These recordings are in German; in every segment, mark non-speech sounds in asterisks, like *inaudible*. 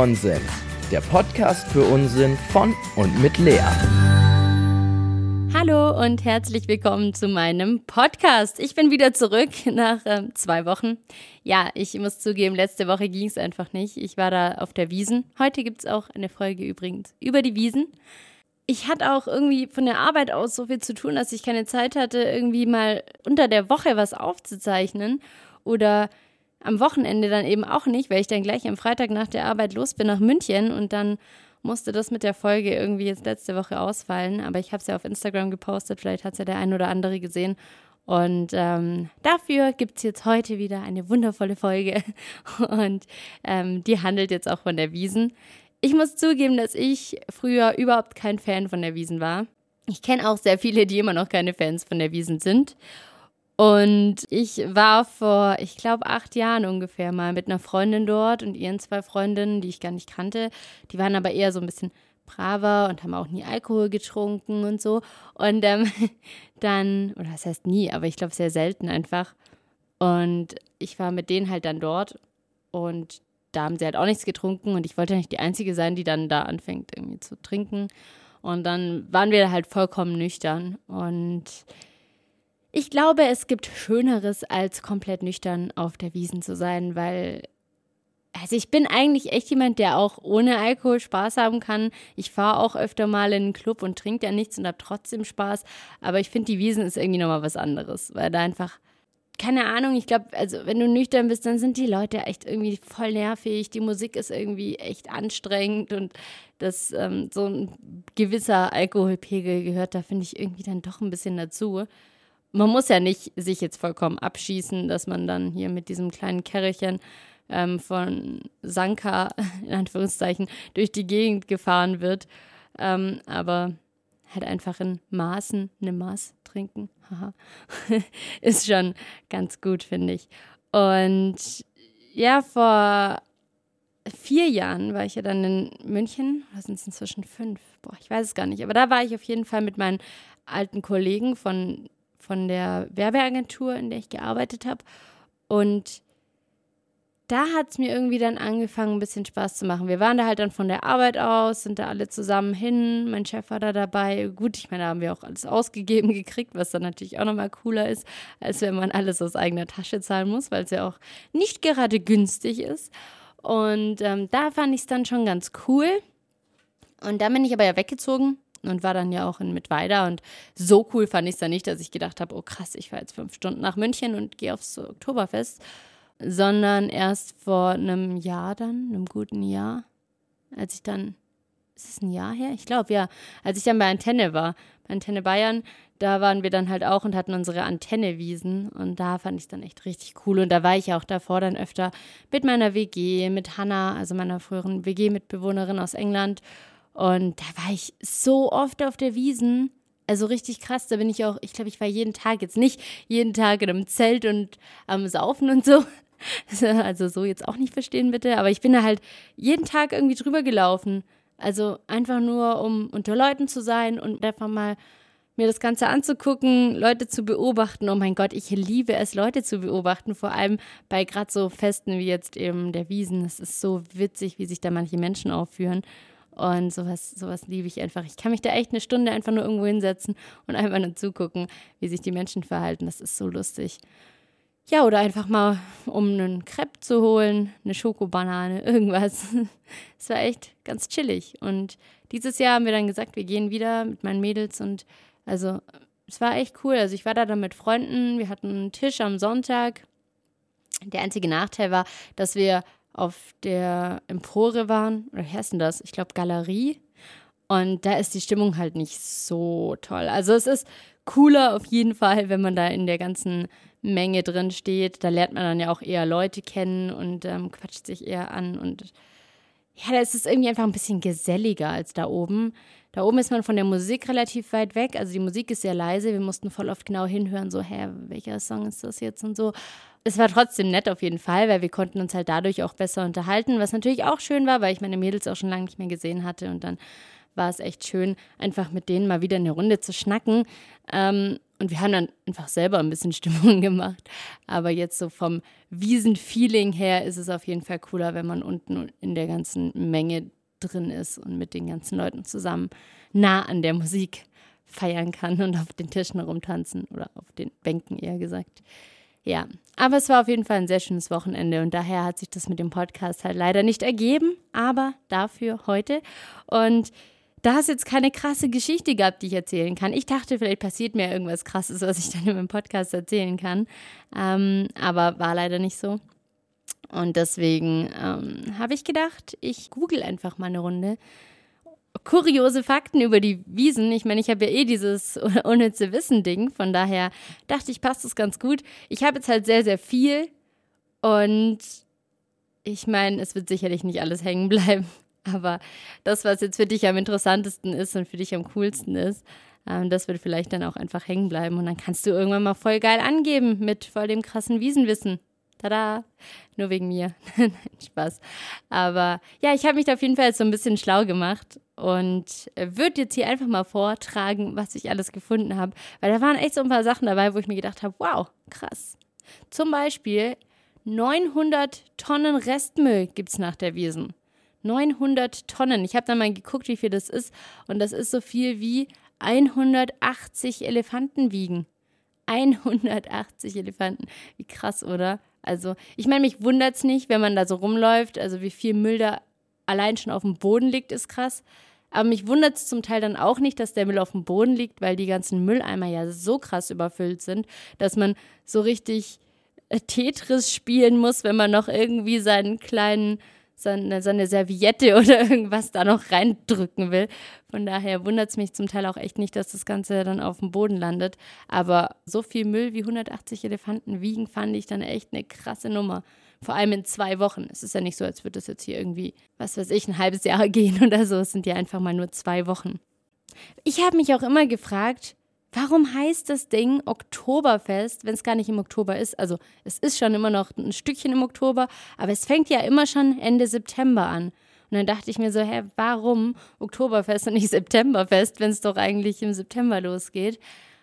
Nonsens, der Podcast für Unsinn von und mit Lea. Hallo und herzlich willkommen zu meinem Podcast. Ich bin wieder zurück nach äh, zwei Wochen. Ja, ich muss zugeben, letzte Woche ging es einfach nicht. Ich war da auf der Wiesen. Heute gibt es auch eine Folge übrigens über die Wiesen. Ich hatte auch irgendwie von der Arbeit aus so viel zu tun, dass ich keine Zeit hatte, irgendwie mal unter der Woche was aufzuzeichnen oder am Wochenende dann eben auch nicht, weil ich dann gleich am Freitag nach der Arbeit los bin nach München und dann musste das mit der Folge irgendwie jetzt letzte Woche ausfallen. Aber ich habe es ja auf Instagram gepostet, vielleicht hat es ja der ein oder andere gesehen. Und ähm, dafür gibt es jetzt heute wieder eine wundervolle Folge. *laughs* Und ähm, die handelt jetzt auch von der Wiesen. Ich muss zugeben, dass ich früher überhaupt kein Fan von der Wiesen war. Ich kenne auch sehr viele, die immer noch keine Fans von der Wiesen sind. Und ich war vor, ich glaube, acht Jahren ungefähr mal mit einer Freundin dort und ihren zwei Freundinnen, die ich gar nicht kannte. Die waren aber eher so ein bisschen braver und haben auch nie Alkohol getrunken und so. Und ähm, *laughs* dann, oder das heißt nie, aber ich glaube sehr selten einfach. Und ich war mit denen halt dann dort und da haben sie halt auch nichts getrunken und ich wollte nicht die Einzige sein, die dann da anfängt irgendwie zu trinken. Und dann waren wir halt vollkommen nüchtern und ich glaube, es gibt Schöneres, als komplett nüchtern auf der Wiesen zu sein, weil also ich bin eigentlich echt jemand, der auch ohne Alkohol Spaß haben kann. Ich fahre auch öfter mal in einen Club und trinke ja nichts und habe trotzdem Spaß. Aber ich finde, die Wiesen ist irgendwie nochmal was anderes, weil da einfach, keine Ahnung, ich glaube, also wenn du nüchtern bist, dann sind die Leute echt irgendwie voll nervig. Die Musik ist irgendwie echt anstrengend und dass ähm, so ein gewisser Alkoholpegel gehört da, finde ich irgendwie dann doch ein bisschen dazu man muss ja nicht sich jetzt vollkommen abschießen, dass man dann hier mit diesem kleinen Kerrchen ähm, von Sanka, *laughs* in Anführungszeichen, durch die Gegend gefahren wird. Ähm, aber halt einfach in Maßen eine Maß trinken. Haha. *laughs* Ist schon ganz gut, finde ich. Und ja, vor vier Jahren war ich ja dann in München. Was sind es inzwischen fünf? Boah, ich weiß es gar nicht. Aber da war ich auf jeden Fall mit meinen alten Kollegen von von der Werbeagentur, in der ich gearbeitet habe. Und da hat es mir irgendwie dann angefangen, ein bisschen Spaß zu machen. Wir waren da halt dann von der Arbeit aus, sind da alle zusammen hin. Mein Chef war da dabei. Gut, ich meine, da haben wir auch alles ausgegeben gekriegt, was dann natürlich auch nochmal cooler ist, als wenn man alles aus eigener Tasche zahlen muss, weil es ja auch nicht gerade günstig ist. Und ähm, da fand ich es dann schon ganz cool. Und dann bin ich aber ja weggezogen und war dann ja auch in Mittweida. Und so cool fand ich es dann nicht, dass ich gedacht habe, oh krass, ich fahre jetzt fünf Stunden nach München und gehe aufs Oktoberfest, sondern erst vor einem Jahr dann, einem guten Jahr, als ich dann, ist es ein Jahr her? Ich glaube, ja, als ich dann bei Antenne war, bei Antenne Bayern, da waren wir dann halt auch und hatten unsere Antennewiesen und da fand ich es dann echt richtig cool und da war ich auch davor dann öfter mit meiner WG, mit Hannah, also meiner früheren WG-Mitbewohnerin aus England und da war ich so oft auf der Wiesen. Also richtig krass, da bin ich auch, ich glaube, ich war jeden Tag, jetzt nicht jeden Tag in einem Zelt und am Saufen und so. *laughs* Also so jetzt auch nicht verstehen bitte, aber ich bin da halt jeden Tag irgendwie drüber gelaufen. Also einfach nur, um unter Leuten zu sein und einfach mal mir das Ganze anzugucken, Leute zu beobachten. Oh mein Gott, ich liebe es, Leute zu beobachten, vor allem bei gerade so Festen wie jetzt eben der Wiesen. Es ist so witzig, wie sich da manche Menschen aufführen. Und sowas, sowas liebe ich einfach. Ich kann mich da echt eine Stunde einfach nur irgendwo hinsetzen und einfach nur zugucken, wie sich die Menschen verhalten. Das ist so lustig. Ja, oder einfach mal, um einen Crepe zu holen, eine Schokobanane, *laughs* irgendwas. Es war echt ganz chillig. Und dieses Jahr haben wir dann gesagt, wir gehen wieder mit meinen Mädels und also es war echt cool. Also ich war da dann mit Freunden, wir hatten einen Tisch am Sonntag. Der einzige Nachteil war, dass wir auf der Empore waren, oder wie heißt denn das? Ich glaube Galerie. Und da ist die Stimmung halt nicht so toll. Also es ist cooler auf jeden Fall, wenn man da in der ganzen Menge drin steht. Da lernt man dann ja auch eher Leute kennen und ähm, quatscht sich eher an. Und ja, da ist es irgendwie einfach ein bisschen geselliger als da oben. Da oben ist man von der Musik relativ weit weg. Also die Musik ist sehr leise. Wir mussten voll oft genau hinhören, so, hä, welcher Song ist das jetzt und so es war trotzdem nett auf jeden Fall, weil wir konnten uns halt dadurch auch besser unterhalten, was natürlich auch schön war, weil ich meine Mädels auch schon lange nicht mehr gesehen hatte und dann war es echt schön, einfach mit denen mal wieder eine Runde zu schnacken. Ähm, und wir haben dann einfach selber ein bisschen *laughs* Stimmung gemacht. Aber jetzt so vom Wiesenfeeling her ist es auf jeden Fall cooler, wenn man unten in der ganzen Menge drin ist und mit den ganzen Leuten zusammen nah an der Musik feiern kann und auf den Tischen rumtanzen oder auf den Bänken eher gesagt. Ja, aber es war auf jeden Fall ein sehr schönes Wochenende und daher hat sich das mit dem Podcast halt leider nicht ergeben, aber dafür heute. Und da es jetzt keine krasse Geschichte gab, die ich erzählen kann. Ich dachte, vielleicht passiert mir irgendwas Krasses, was ich dann in meinem Podcast erzählen kann. Ähm, aber war leider nicht so. Und deswegen ähm, habe ich gedacht, ich google einfach mal eine Runde. Kuriose Fakten über die Wiesen. Ich meine, ich habe ja eh dieses *laughs* unnütze Wissen-Ding. Von daher dachte ich, passt das ganz gut. Ich habe jetzt halt sehr, sehr viel. Und ich meine, es wird sicherlich nicht alles hängen bleiben. *laughs* Aber das, was jetzt für dich am interessantesten ist und für dich am coolsten ist, ähm, das wird vielleicht dann auch einfach hängen bleiben. Und dann kannst du irgendwann mal voll geil angeben mit voll dem krassen Wiesenwissen. Tada! Nur wegen mir. *laughs* Spaß. Aber ja, ich habe mich da auf jeden Fall jetzt so ein bisschen schlau gemacht und äh, würde jetzt hier einfach mal vortragen, was ich alles gefunden habe. Weil da waren echt so ein paar Sachen dabei, wo ich mir gedacht habe, wow, krass. Zum Beispiel 900 Tonnen Restmüll gibt es nach der Wiesen. 900 Tonnen. Ich habe dann mal geguckt, wie viel das ist. Und das ist so viel wie 180 Elefanten wiegen. 180 Elefanten. Wie krass, oder? Also, ich meine, mich wundert es nicht, wenn man da so rumläuft. Also, wie viel Müll da allein schon auf dem Boden liegt, ist krass. Aber mich wundert es zum Teil dann auch nicht, dass der Müll auf dem Boden liegt, weil die ganzen Mülleimer ja so krass überfüllt sind, dass man so richtig äh, Tetris spielen muss, wenn man noch irgendwie seinen kleinen so eine, so eine Serviette *laughs* oder irgendwas da noch reindrücken will. Von daher wundert es mich zum Teil auch echt nicht, dass das Ganze dann auf dem Boden landet. Aber so viel Müll wie 180 Elefanten wiegen, fand ich dann echt eine krasse Nummer. Vor allem in zwei Wochen. Es ist ja nicht so, als würde das jetzt hier irgendwie, was weiß ich, ein halbes Jahr *laughs* gehen oder so. Es sind ja einfach mal nur zwei Wochen. Ich habe mich auch immer gefragt, Warum heißt das Ding Oktoberfest, wenn es gar nicht im Oktober ist? Also es ist schon immer noch ein Stückchen im Oktober, aber es fängt ja immer schon Ende September an. Und dann dachte ich mir so, hä, warum Oktoberfest und nicht Septemberfest, wenn es doch eigentlich im September losgeht?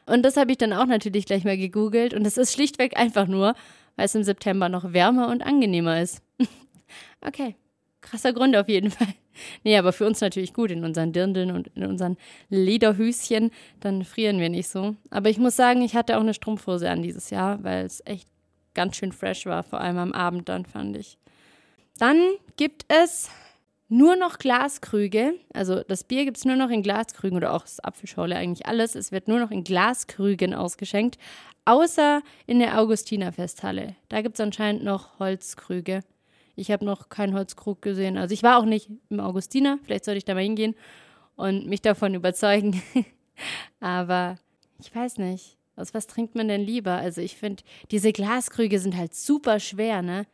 Und das habe ich dann auch natürlich gleich mal gegoogelt und es ist schlichtweg einfach nur, weil es im September noch wärmer und angenehmer ist. *laughs* okay, krasser Grund auf jeden *laughs* Fall. Nee, aber für uns natürlich gut in unseren Dirndeln und in unseren Lederhöschen, dann frieren wir nicht so. Aber ich muss sagen, ich hatte auch eine Strumpfhose an dieses Jahr, weil es echt ganz schön fresh war, vor allem am Abend dann fand ich. Dann gibt es nur noch Glaskrüge. Also das Bier gibt es nur noch in Glaskrügen oder auch das Apfelschorle, eigentlich alles. Es wird nur noch in Glaskrügen ausgeschenkt, außer in der Augustinerfesthalle. Da gibt es anscheinend noch Holzkrüge. Ich habe noch keinen Holzkrug gesehen. Also ich war auch nicht im Augustiner. Vielleicht sollte ich da mal hingehen und mich davon überzeugen. *laughs* Aber ich weiß nicht. Aus was trinkt man denn lieber? Also ich finde, diese Glaskrüge sind halt super schwer, ne?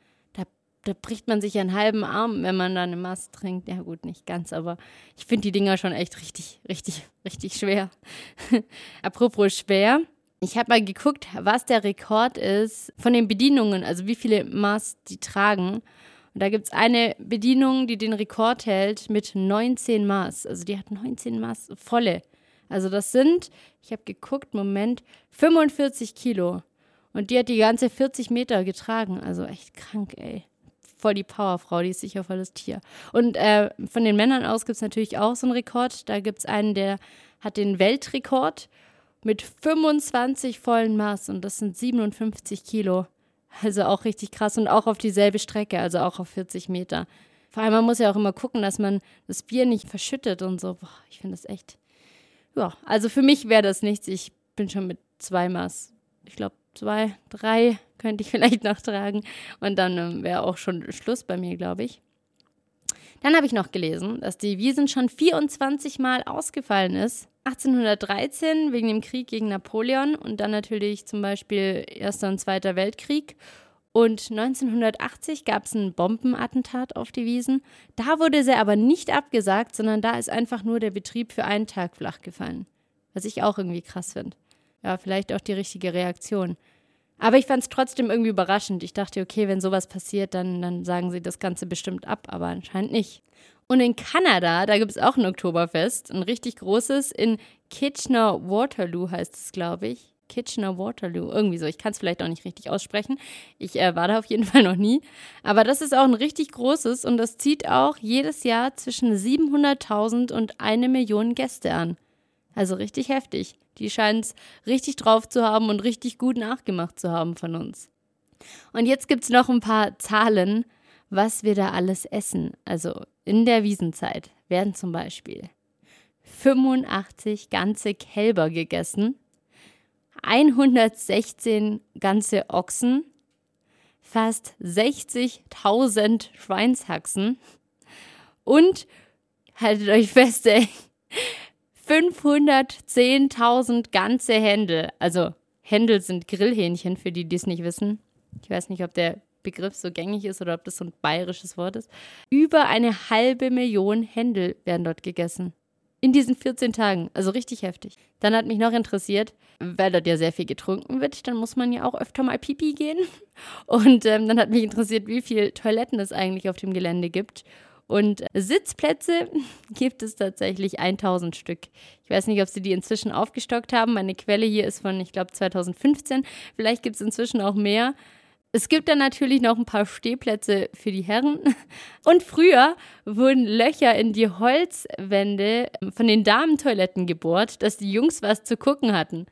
Da, bricht man sich einen halben Arm, wenn man da eine Maß trinkt. Ja gut, nicht ganz, aber ich finde die Dinger schon echt richtig, richtig, richtig schwer. *laughs* Apropos schwer. Ich habe mal geguckt, was der Rekord ist von den Bedienungen, also wie viele Maß die tragen. Und da gibt es eine Bedienung, die den Rekord hält mit 19 Maß. Also die hat 19 Maß volle. Also das sind, ich habe geguckt, Moment, 45 Kilo. Und die hat die ganze 40 Meter getragen. Also echt krank, ey. Voll die Powerfrau, die ist sicher voll das Tier. Und äh, von den Männern aus gibt es natürlich auch so einen Rekord. Da gibt es einen, der hat den Weltrekord mit 25 vollen Maß. Und das sind 57 Kilo. Also auch richtig krass und auch auf dieselbe Strecke, also auch auf 40 Meter. Vor allem, man muss ja auch immer gucken, dass man das Bier nicht verschüttet und so. Boah, ich finde das echt. Ja, also für mich wäre das nichts. Ich bin schon mit zwei Maß. Ich glaube, zwei, drei könnte ich *laughs* vielleicht noch tragen. Und dann ähm, wäre auch schon Schluss bei mir, glaube ich. Dann habe ich noch gelesen, dass die Wiesen schon 24 Mal ausgefallen ist. 1813 wegen dem Krieg gegen Napoleon und dann natürlich zum Beispiel Erster und Zweiter Weltkrieg. Und 1980 gab es ein Bombenattentat auf die Wiesen. Da wurde sie aber nicht abgesagt, sondern da ist einfach nur der Betrieb für einen Tag flach gefallen. Was ich auch irgendwie krass finde. Ja, vielleicht auch die richtige Reaktion. Aber ich fand es trotzdem irgendwie überraschend. Ich dachte, okay, wenn sowas passiert, dann, dann sagen sie das Ganze bestimmt ab, aber anscheinend nicht. Und in Kanada, da gibt es auch ein Oktoberfest, ein richtig großes, in Kitchener-Waterloo heißt es, glaube ich. Kitchener-Waterloo, irgendwie so. Ich kann es vielleicht auch nicht richtig aussprechen. Ich äh, war da auf jeden *laughs* Fall noch nie. Aber das ist auch ein richtig großes und das zieht auch jedes Jahr zwischen 700.000 und eine Million Gäste an. Also richtig heftig. Die scheinen es richtig drauf zu haben und richtig gut nachgemacht zu haben von uns. Und jetzt gibt es noch ein paar Zahlen, was wir da alles essen. Also in der Wiesenzeit werden zum Beispiel 85 ganze Kälber gegessen, 116 ganze Ochsen, fast 60.000 Schweinshaxen und, haltet euch fest, ey, 510.000 ganze Händel. Also Händel sind Grillhähnchen, für die, die es nicht wissen. Ich weiß nicht, ob der Begriff so gängig ist oder ob das so ein bayerisches Wort ist. Über eine halbe Million Händel werden dort gegessen. In diesen 14 Tagen. Also richtig heftig. Dann hat mich noch interessiert, weil dort ja sehr viel getrunken wird, dann muss man ja auch öfter mal pipi gehen. *laughs* Und ähm, dann hat mich interessiert, wie viele Toiletten es eigentlich auf dem Gelände gibt. Und Sitzplätze *laughs* gibt es tatsächlich 1000 Stück. Ich weiß nicht, ob sie die inzwischen aufgestockt haben. Meine Quelle hier ist von, ich glaube, 2015. Vielleicht gibt es inzwischen auch mehr. Es gibt dann natürlich noch ein paar Stehplätze für die Herren. *laughs* Und früher wurden Löcher in die Holzwände von den Damentoiletten gebohrt, dass die Jungs was zu gucken hatten.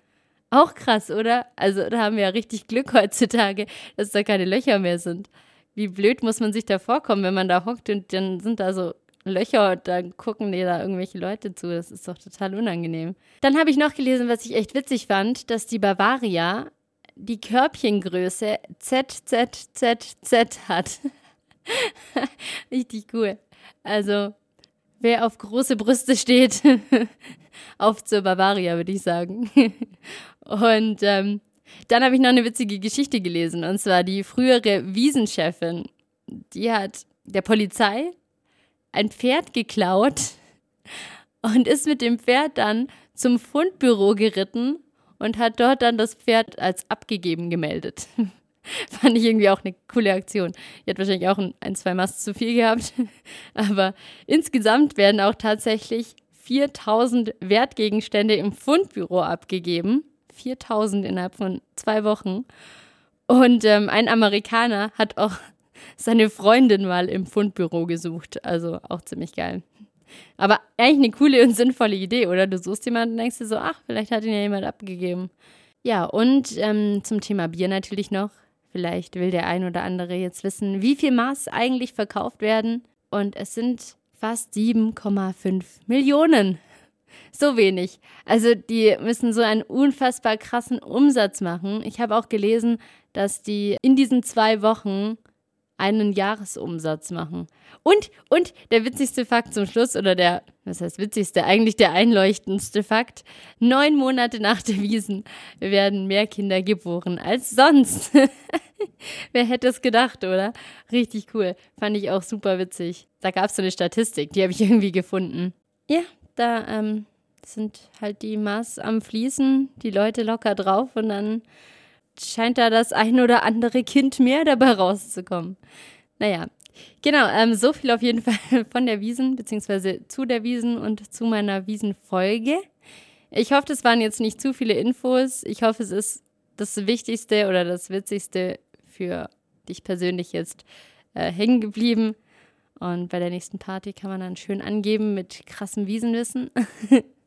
Auch krass, oder? Also da haben wir ja richtig Glück heutzutage, dass da keine Löcher mehr sind. Wie blöd muss man sich da vorkommen, wenn man da hockt und dann sind da so Löcher und dann gucken dir da irgendwelche Leute zu. Das ist doch total unangenehm. Dann habe ich noch gelesen, was ich echt witzig fand, dass die Bavaria die Körbchengröße ZZZZ hat. *laughs* Richtig cool. Also, wer auf große Brüste steht, *laughs* auf zur Bavaria, würde ich sagen. *laughs* Und ähm, dann habe ich noch eine witzige Geschichte gelesen. Und zwar die frühere Wiesenchefin, die hat der Polizei ein Pferd geklaut und ist mit dem Pferd dann zum Fundbüro geritten und hat dort dann das Pferd als abgegeben gemeldet. *laughs* Fand ich irgendwie auch eine coole Aktion. Die hat wahrscheinlich auch ein, ein zwei Mast zu viel gehabt. *laughs* Aber insgesamt werden auch tatsächlich 4000 Wertgegenstände im Fundbüro abgegeben. 4000 innerhalb von zwei Wochen. Und ähm, ein Amerikaner hat auch *laughs* seine Freundin mal im Fundbüro gesucht. Also auch ziemlich geil. Aber eigentlich eine coole und sinnvolle Idee, oder? Du suchst jemanden und denkst dir so, ach, vielleicht hat ihn ja jemand abgegeben. Ja, und ähm, zum Thema Bier natürlich noch. Vielleicht will der ein oder andere jetzt wissen, wie viel Maß eigentlich verkauft werden. Und es sind fast 7,5 Millionen. So wenig. Also die müssen so einen unfassbar krassen Umsatz machen. Ich habe auch gelesen, dass die in diesen zwei Wochen einen Jahresumsatz machen. Und, und der witzigste Fakt zum Schluss, oder der, was heißt witzigste, eigentlich der einleuchtendste Fakt, neun Monate nach der Wiesen werden mehr Kinder geboren als sonst. *laughs* Wer hätte es gedacht, oder? Richtig cool. Fand ich auch super witzig. Da gab es so eine Statistik, die habe ich irgendwie gefunden. Ja, da ähm, sind halt die Maß am Fließen, die Leute locker drauf und dann scheint da das ein oder andere Kind mehr dabei rauszukommen. Naja, genau, ähm, so viel auf jeden *laughs* Fall von der Wiesen, beziehungsweise zu der Wiesen und zu meiner Wiesenfolge. Ich hoffe, das waren jetzt nicht zu viele Infos. Ich hoffe, es ist das Wichtigste oder das Witzigste für dich persönlich jetzt äh, hängen geblieben. Und bei der nächsten Party kann man dann schön angeben mit krassem Wiesenwissen. *laughs*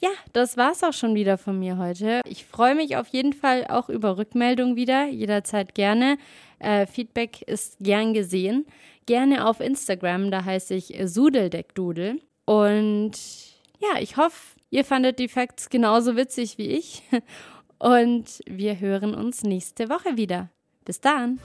Ja, das war's auch schon wieder von mir heute. Ich freue mich auf jeden Fall auch über Rückmeldung wieder, jederzeit gerne. Äh, Feedback ist gern gesehen. Gerne auf Instagram, da heiße ich Sudeldeckdudel. Und ja, ich hoffe, ihr fandet die Facts genauso witzig wie ich. *laughs* Und wir hören uns nächste Woche wieder. Bis dann.